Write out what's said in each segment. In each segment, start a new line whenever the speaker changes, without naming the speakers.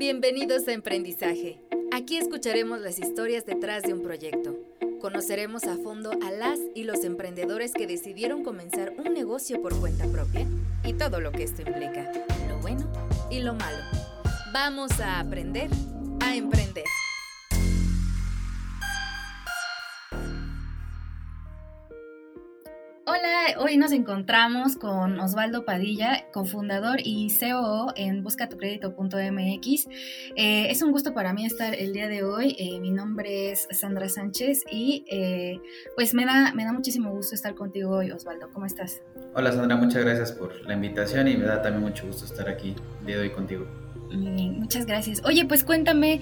Bienvenidos a Emprendizaje. Aquí escucharemos las historias detrás de un proyecto. Conoceremos a fondo a las y los emprendedores que decidieron comenzar un negocio por cuenta propia y todo lo que esto implica, lo bueno y lo malo. Vamos a aprender a emprender. Hola, hoy nos encontramos con Osvaldo Padilla, cofundador y COO en buscatucredito.mx. Eh, es un gusto para mí estar el día de hoy. Eh, mi nombre es Sandra Sánchez y eh, pues me da, me da muchísimo gusto estar contigo hoy, Osvaldo. ¿Cómo estás?
Hola Sandra, muchas gracias por la invitación y me da también mucho gusto estar aquí el día de hoy contigo.
muchas gracias. Oye, pues cuéntame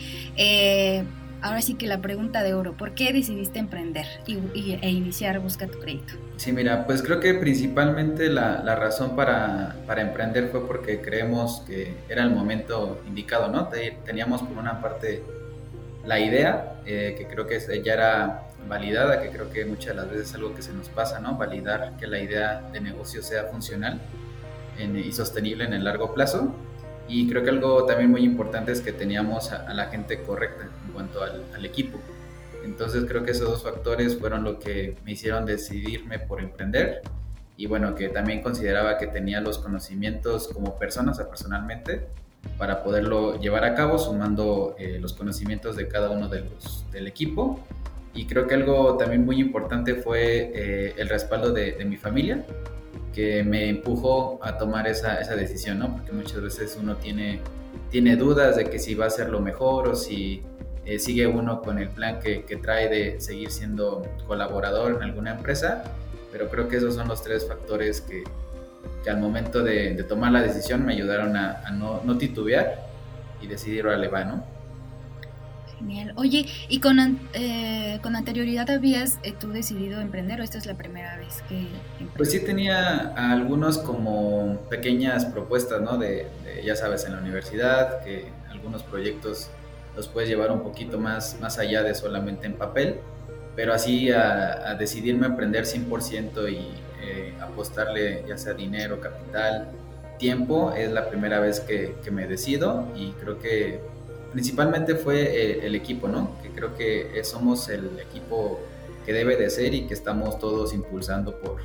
ahora sí que la pregunta de oro, ¿por qué decidiste emprender y, e iniciar Busca tu Crédito?
Sí, mira, pues creo que principalmente la, la razón para, para, emprender fue porque creemos que era el momento indicado, ¿no? Teníamos por una parte la idea, eh, que creo que ya era validada, que creo que muchas de las veces es algo que se nos pasa, ¿no? Validar que la idea de negocio sea funcional y sostenible en el largo plazo. Y creo que algo también muy importante es que teníamos a, la gente correcta en cuanto al, al, equipo. Entonces creo que esos dos factores fueron lo que me hicieron decidirme por emprender y bueno, que también consideraba que tenía los conocimientos como persona, o sea, personalmente, para poderlo llevar a cabo sumando eh, los conocimientos de cada uno de los, del equipo. Y creo que algo también muy importante fue eh, el respaldo de, de mi familia, que me empujó a tomar esa, esa, decisión, ¿no? Porque muchas veces uno tiene, tiene dudas de que si va a ser lo mejor o si eh, sigue uno con el plan que, que, trae de seguir siendo colaborador en alguna empresa, pero creo que esos son los tres factores que, que al momento de, de, tomar la decisión me ayudaron a, a no, no, titubear y decidir, órale, va, ¿no?
Genial. Oye, ¿y con, eh, con anterioridad habías eh, tú decidido emprender o esta es la primera vez que emprendes?
Pues sí tenía algunos como pequeñas propuestas, ¿no? De, de, ya sabes, en la universidad, que algunos proyectos los puedes llevar un poquito más, más allá de solamente en papel, pero así a, a decidirme emprender 100% y eh, apostarle ya sea dinero, capital, tiempo, es la primera vez que, que me decido y creo que principalmente fue eh, el equipo, ¿no? Que creo que somos el equipo que debe de ser y que estamos todos impulsando por,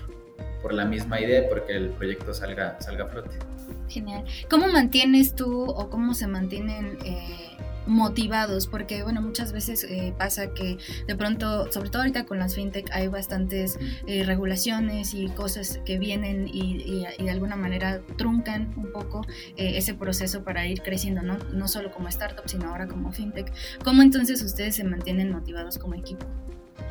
por la misma idea porque el proyecto salga, salga a flote.
Genial. ¿Cómo mantienes tú o cómo se mantienen eh, motivados? Porque, bueno, muchas veces eh, pasa que de pronto, sobre todo ahorita con las fintech, hay bastantes eh, regulaciones y cosas que vienen y, de alguna manera truncan un poco eh, ese proceso para ir creciendo, ¿no? No solo como startup, sino ahora como fintech. ¿Cómo entonces ustedes se mantienen motivados como equipo?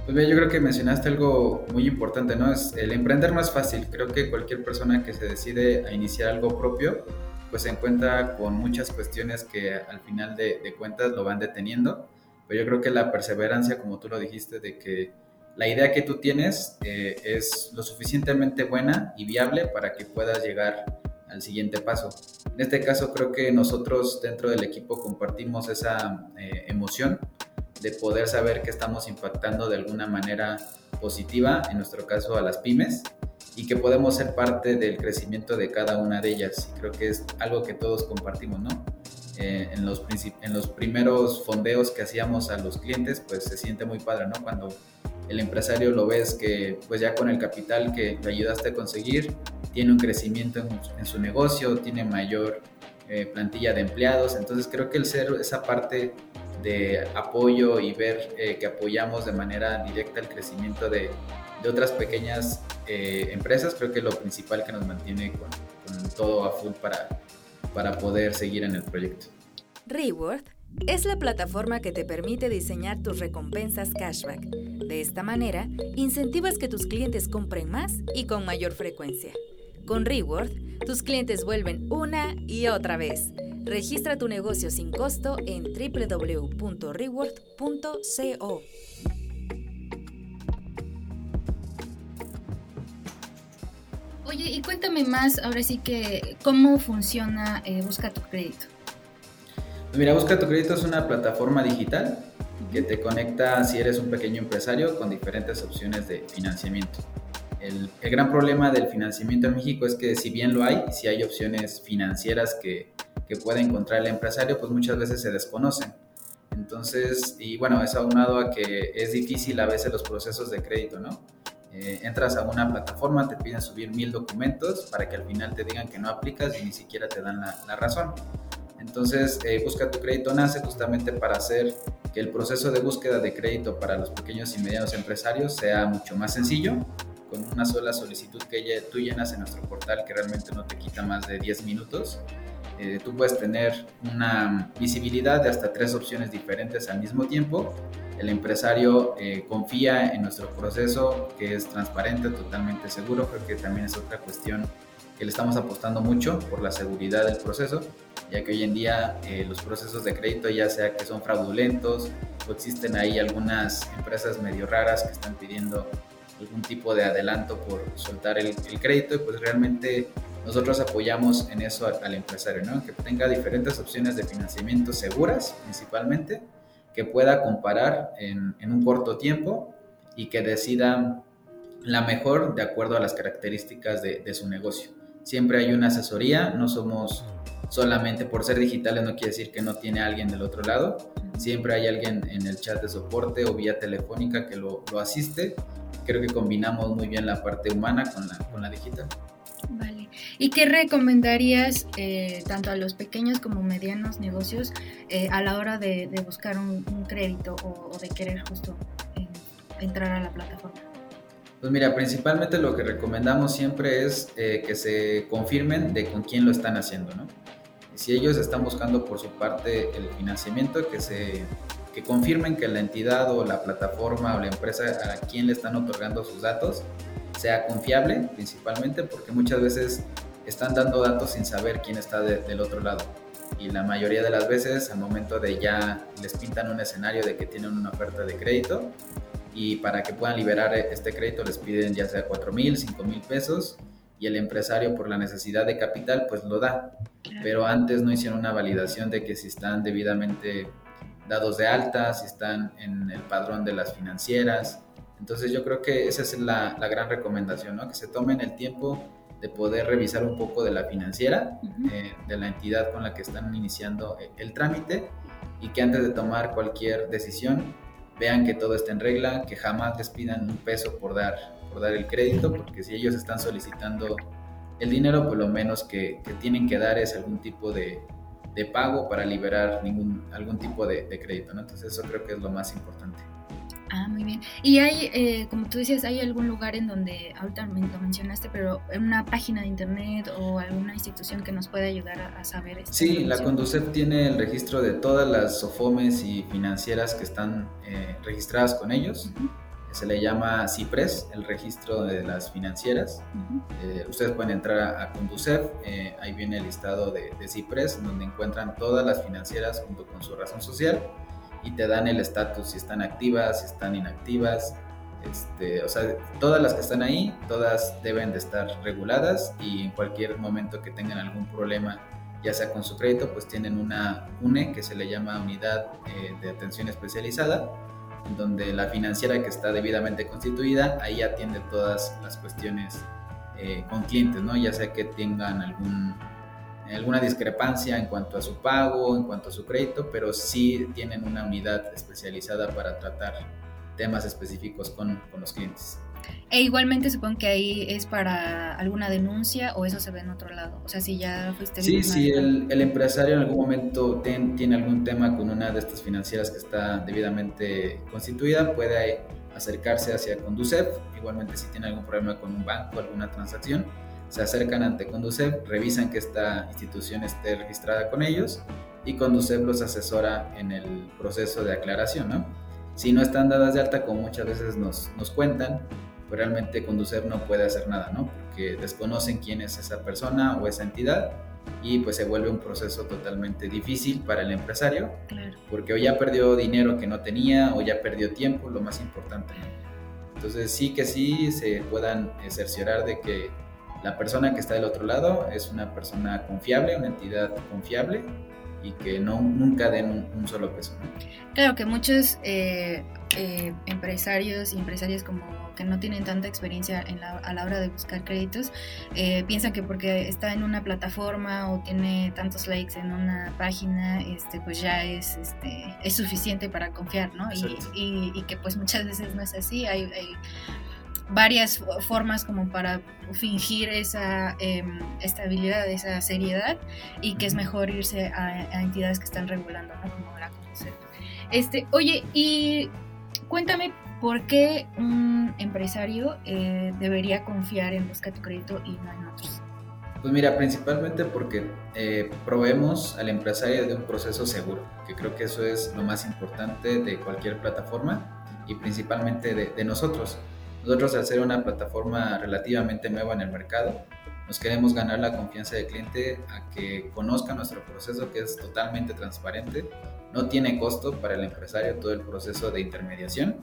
Pues bien, yo creo que mencionaste algo muy importante, ¿no? Es el emprender no es fácil. Creo que cualquier persona que se decide a iniciar algo propio, pues se encuentra con muchas cuestiones que al final de, de, cuentas lo van deteniendo. Pero yo creo que la perseverancia, como tú lo dijiste, de que la idea que tú tienes eh, es lo suficientemente buena y viable para que puedas llegar al siguiente paso. En este caso creo que nosotros dentro del equipo compartimos esa eh, emoción de poder saber que estamos impactando de alguna manera positiva, en nuestro caso a las pymes, y que podemos ser parte del crecimiento de cada una de ellas. Y creo que es algo que todos compartimos, ¿no? Eh, en, los en los primeros fondeos que hacíamos a los clientes, pues se siente muy padre, ¿no? Cuando el empresario lo ves que pues ya con el capital que le ayudaste a conseguir, tiene un crecimiento en, en su negocio, tiene mayor eh, plantilla de empleados, entonces creo que el ser esa parte de apoyo y ver eh, que apoyamos de manera directa el crecimiento de, de otras pequeñas eh, empresas, creo que lo principal que nos mantiene con, con, todo a full para, para poder seguir en el proyecto.
Reward es la plataforma que te permite diseñar tus recompensas cashback. De esta manera, incentivas que tus clientes compren más y con mayor frecuencia. Con Reward, tus clientes vuelven una y otra vez Registra tu negocio sin costo en www.reward.co. Oye, y cuéntame más, ahora sí que, ¿cómo funciona eh, Busca tu Crédito?
Mira, Busca tu Crédito es una plataforma digital que te conecta, si eres un pequeño empresario, con diferentes opciones de financiamiento. El, el, gran problema del financiamiento en México es que si bien lo hay, si hay opciones financieras que que puede encontrar el empresario, pues muchas veces se desconocen. Entonces, y bueno, eso aunado a que es difícil a veces los procesos de crédito, ¿no? Eh, entras a una plataforma, te piden subir mil documentos para que al final te digan que no aplicas y ni siquiera te dan la, razón. Entonces, eh, Busca tu crédito nace justamente para hacer que el proceso de búsqueda de crédito para los pequeños y medianos empresarios sea mucho más sencillo, con una sola solicitud que tú llenas en nuestro portal que realmente no te quita más de 10 minutos. Eh, tú puedes tener una visibilidad de hasta tres opciones diferentes al mismo tiempo el empresario eh, confía en nuestro proceso, que es transparente, totalmente seguro. Creo que también es otra cuestión que le estamos apostando mucho por la seguridad del proceso, ya que hoy en día eh, los procesos de crédito, ya sea que son fraudulentos o existen ahí algunas empresas medio raras que están pidiendo algún tipo de adelanto por soltar el, crédito, y pues realmente nosotros apoyamos en eso al, al empresario, ¿no? que tenga diferentes opciones de financiamiento seguras principalmente que pueda comparar en, un corto tiempo y que decida la mejor de acuerdo a las características de, su negocio. Siempre hay una asesoría, no somos solamente por ser digitales no quiere decir que no tiene alguien del otro lado, siempre hay alguien en el chat de soporte o vía telefónica que lo, asiste. Creo que combinamos muy bien la parte humana con la, con la digital.
Vale. ¿Y qué recomendarías eh, tanto a los pequeños como medianos negocios eh, a la hora de, buscar un, crédito o, de querer justo eh, entrar a la plataforma?
Pues mira, principalmente lo que recomendamos siempre es que se confirmen de con quién lo están haciendo, ¿no? Si ellos están buscando por su parte el financiamiento, que se que confirmen que la entidad o la plataforma o la empresa a quien le están otorgando sus datos sea confiable principalmente porque muchas veces están dando datos sin saber quién está del otro lado. Y la mayoría de las veces al momento de ya les pintan un escenario de que tienen una oferta de crédito y para que puedan liberar este crédito les piden ya sea 4 mil, 5 mil pesos y el empresario por la necesidad de capital pues lo da. Pero antes no hicieron una validación de que si están debidamente dados de alta, si están en el padrón de las financieras, entonces yo creo que esa es la, gran recomendación, ¿no? que se tomen el tiempo de poder revisar un poco de la financiera, eh, de la entidad con la que están iniciando el, trámite y que antes de tomar cualquier decisión vean que todo está en regla, que jamás les pidan un peso por dar, por dar el crédito, porque si ellos están solicitando el dinero, pues lo menos que, tienen que dar es algún tipo de, pago para liberar ningún, algún tipo de, de crédito. ¿no? Entonces eso creo que es lo más importante.
Ah, muy bien. Y hay, eh, como tú decías, ¿hay algún lugar en donde, ahorita lo mencionaste, pero en una página de internet o alguna institución que nos pueda ayudar a, saber esto?
Sí, la Conducef tiene el registro de todas las SOFOMES y financieras que están eh, registradas con ellos. Se le llama CIPRES, el registro de las financieras. Eh, ustedes pueden entrar a, a Conducef, ahí viene el listado de, de CIPRES, donde encuentran todas las financieras junto con su razón social y te dan el estatus si están activas, si están inactivas. Este, o sea, todas las que están ahí, todas deben de estar reguladas y en cualquier momento que tengan algún problema, ya sea con su crédito, pues tienen una UNE que se le llama Unidad eh, de Atención Especializada, donde la financiera que está debidamente constituida, ahí atiende todas las cuestiones eh, con clientes, ¿no? Ya sea que tengan algún alguna discrepancia en cuanto a su pago, en cuanto a su crédito, pero sí tienen una unidad especializada para tratar temas específicos con, con los clientes.
E igualmente supongo que ahí es para alguna denuncia o eso se ve en otro lado. O sea, si ya fuiste...
Sí, si el, el, empresario en algún momento tiene algún tema con una de estas financieras que está debidamente constituida, puede acercarse hacia Conducef. Igualmente si tiene algún problema con un banco, alguna transacción, se acercan ante Conducef, revisan que esta institución esté registrada con ellos y Conducef los asesora en el proceso de aclaración, ¿no? Si no están dadas de alta, como muchas veces nos, nos cuentan, pues realmente Conducef no puede hacer nada, ¿no? Porque desconocen quién es esa persona o esa entidad y pues se vuelve un proceso totalmente difícil para el empresario, porque o ya perdió dinero que no tenía o ya perdió tiempo, lo más importante. Entonces sí que sí se puedan cerciorar de que la persona que está del otro lado es una persona confiable, una entidad confiable y que no, nunca den un, solo peso.
Claro que muchos eh, eh, empresarios y empresarias como o que no tienen tanta experiencia a la hora de buscar créditos, eh, piensan que porque está en una plataforma o tiene tantos likes en una página, este, pues ya es, este, es suficiente para confiar, ¿no? Y, que pues muchas veces no es así, hay, varias formas como para fingir esa em, estabilidad, esa seriedad y que es mejor irse a, entidades que están regulando, ¿no? Como la Este, oye, y cuéntame por qué un empresario eh, debería confiar en Busca tu Crédito y no en otros.
Pues mira, principalmente porque eh, proveemos al empresario de un proceso seguro, que creo que eso es lo más importante de cualquier plataforma y principalmente de, de nosotros. Nosotros al ser una plataforma relativamente nueva en el mercado, nos queremos ganar la confianza del cliente a que conozca nuestro proceso que es totalmente transparente, no tiene costo para el empresario todo el proceso de intermediación.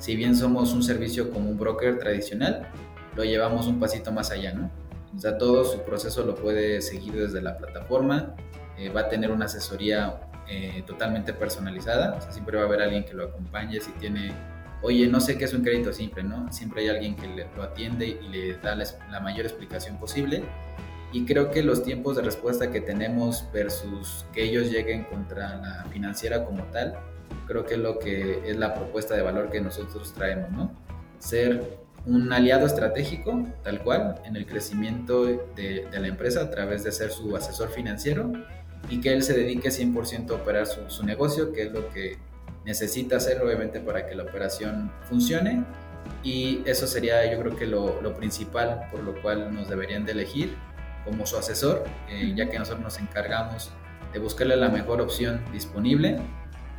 Si bien somos un servicio como un broker tradicional, lo llevamos un pasito más allá, ¿no? O sea, todo su proceso lo puede seguir desde la plataforma, eh, va a tener una asesoría eh, totalmente personalizada, o sea, siempre va a haber alguien que lo acompañe si tiene oye, no sé qué es un crédito simple, ¿no? Siempre hay alguien que lo atiende y le da la, mayor explicación posible. Y creo que los tiempos de respuesta que tenemos versus que ellos lleguen contra la financiera como tal, creo que es lo que es la propuesta de valor que nosotros traemos, ¿no? Ser un aliado estratégico, tal cual, en el crecimiento de, la empresa a través de ser su asesor financiero y que él se dedique 100% a operar su, su negocio, que es lo que necesita hacer obviamente para que la operación funcione y eso sería yo creo que lo, lo principal por lo cual nos deberían de elegir como su asesor, eh, ya que nosotros nos encargamos de buscarle la mejor opción disponible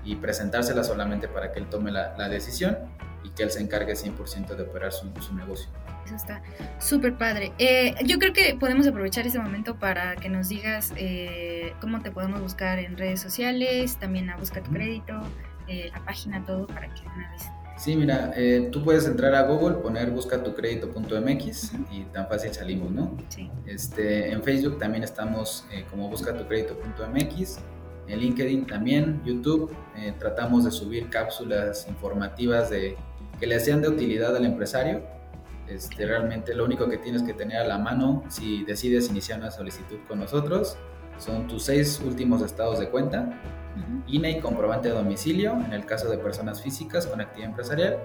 y presentársela solamente para que él tome la, la decisión y que él se encargue 100% de operar su, su negocio.
Eso está súper padre. Eh, yo creo que podemos aprovechar ese momento para que nos digas eh, cómo te podemos buscar en redes sociales, también a Busca tu Crédito, eh, la página, todo para que una vez.
Sí, mira, eh, tú puedes entrar a Google, poner busca tu crédito.mx y tan fácil salimos, ¿no? Sí. Este, en Facebook también estamos eh, como busca tu crédito.mx, en LinkedIn también, YouTube, tratamos de subir cápsulas informativas de, que le sean de utilidad al empresario. Este, realmente lo único que tienes que tener a la mano si decides iniciar una solicitud con nosotros son tus seis últimos estados de cuenta, INE y comprobante de domicilio en el caso de personas físicas con actividad empresarial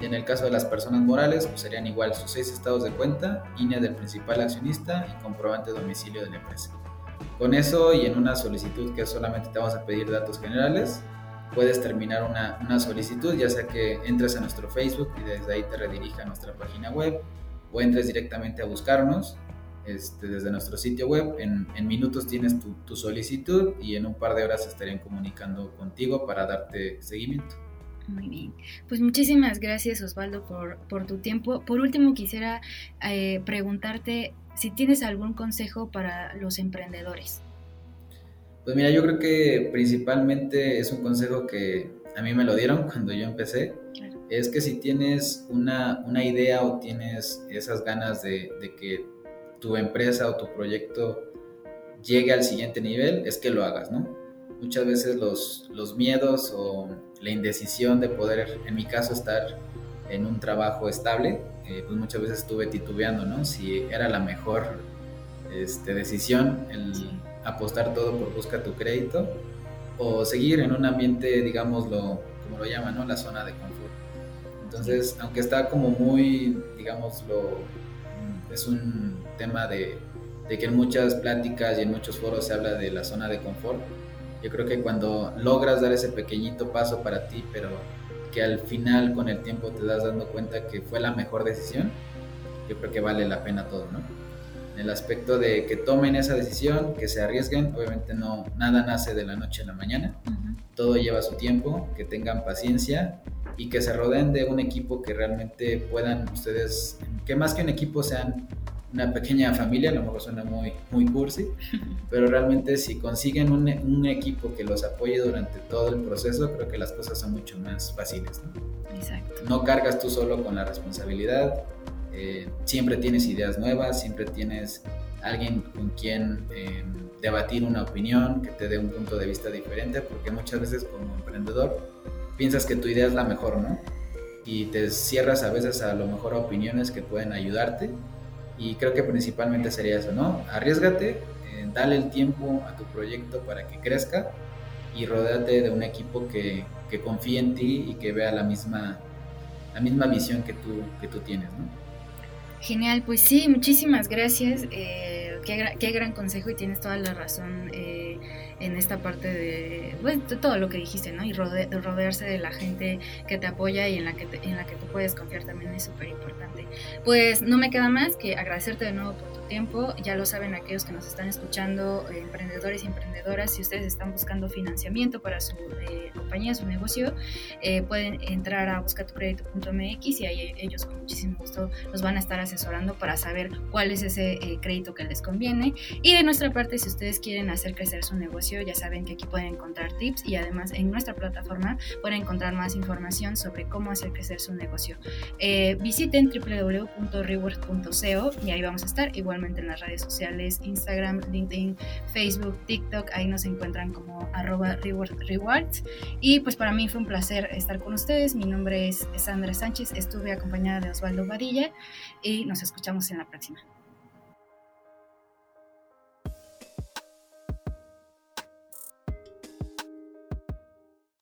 y en el caso de las personas morales pues serían igual sus seis estados de cuenta, INE del principal accionista y comprobante de domicilio de la empresa. Con eso y en una solicitud que solamente te vamos a pedir datos generales, puedes terminar una, una solicitud, ya sea que entres a nuestro Facebook y desde ahí te redirija a nuestra página web o entres directamente a buscarnos este, desde nuestro sitio web. En, minutos tienes tu, solicitud y en un par de horas estarían comunicando contigo para darte seguimiento.
Muy bien. Pues muchísimas gracias Osvaldo por, tu tiempo. Por último quisiera eh, preguntarte si tienes algún consejo para los emprendedores.
Pues mira, yo creo que principalmente es un consejo que a mí me lo dieron cuando yo empecé. Es que si tienes una, idea o tienes esas ganas de, de que tu empresa o tu proyecto llegue al siguiente nivel, es que lo hagas, ¿no? Muchas veces los, los miedos o la indecisión de poder, en mi caso, estar en un trabajo estable, eh, pues muchas veces estuve titubeando, ¿no? Si era la mejor este, decisión el apostar todo por busca tu crédito o seguir en un ambiente, digámoslo, como lo llaman, ¿no? La zona de confort. Entonces, aunque está como muy, digámoslo, es un tema de, que en muchas pláticas y en muchos foros se habla de la zona de confort. Yo creo que cuando logras dar ese pequeñito paso para ti, pero que al final con el tiempo te das dando cuenta que fue la mejor decisión, yo creo que vale la pena todo, ¿no? En el aspecto de que tomen esa decisión, que se arriesguen, obviamente no, nada nace de la noche a la mañana, todo lleva su tiempo, que tengan paciencia y que se rodeen de un equipo que realmente puedan ustedes, que más que un equipo sean una pequeña familia, a lo mejor suena muy, muy cursi, pero realmente si consiguen un, un, equipo que los apoye durante todo el proceso, creo que las cosas son mucho más fáciles. ¿no? Exacto. No cargas tú solo con la responsabilidad, eh, siempre tienes ideas nuevas, siempre tienes alguien con quien eh, debatir una opinión, que te dé un punto de vista diferente, porque muchas veces como emprendedor piensas que tu idea es la mejor, ¿no? y te cierras a veces a lo mejor a opiniones que pueden ayudarte y creo que principalmente sería eso, ¿no? Arriesgate, eh, dale el tiempo a tu proyecto para que crezca y rodéate de un equipo que, que confíe en ti y que vea la misma, la misma visión que tú, que tú tienes, ¿no?
Genial, pues sí, muchísimas gracias. Eh, qué, qué, gran consejo y tienes toda la razón. Eh, en esta parte de, todo lo que dijiste, ¿no? Y rodearse de la gente que te apoya y en la que, en la que tú puedes confiar también es súper importante. Pues no me queda más que agradecerte de nuevo por tu tiempo. Ya lo saben aquellos que nos están escuchando, eh, emprendedores y emprendedoras, si ustedes están buscando financiamiento para su eh, compañía, su negocio, eh, pueden entrar a buscatucredito.mx y ahí ellos con muchísimo gusto los van a estar asesorando para saber cuál es ese crédito que les conviene. Y de nuestra parte, si ustedes quieren hacer crecer su negocio, ya saben que aquí pueden encontrar tips y además en nuestra plataforma pueden encontrar más información sobre cómo hacer crecer su negocio. Eh, visiten www.reward.co y ahí vamos a estar, igualmente en las redes sociales, Instagram, LinkedIn, Facebook, TikTok, ahí nos encuentran como arroba reward rewards. Y pues para mí fue un placer estar con ustedes. Mi nombre es Sandra Sánchez, estuve acompañada de Osvaldo Vadilla y nos escuchamos en la próxima.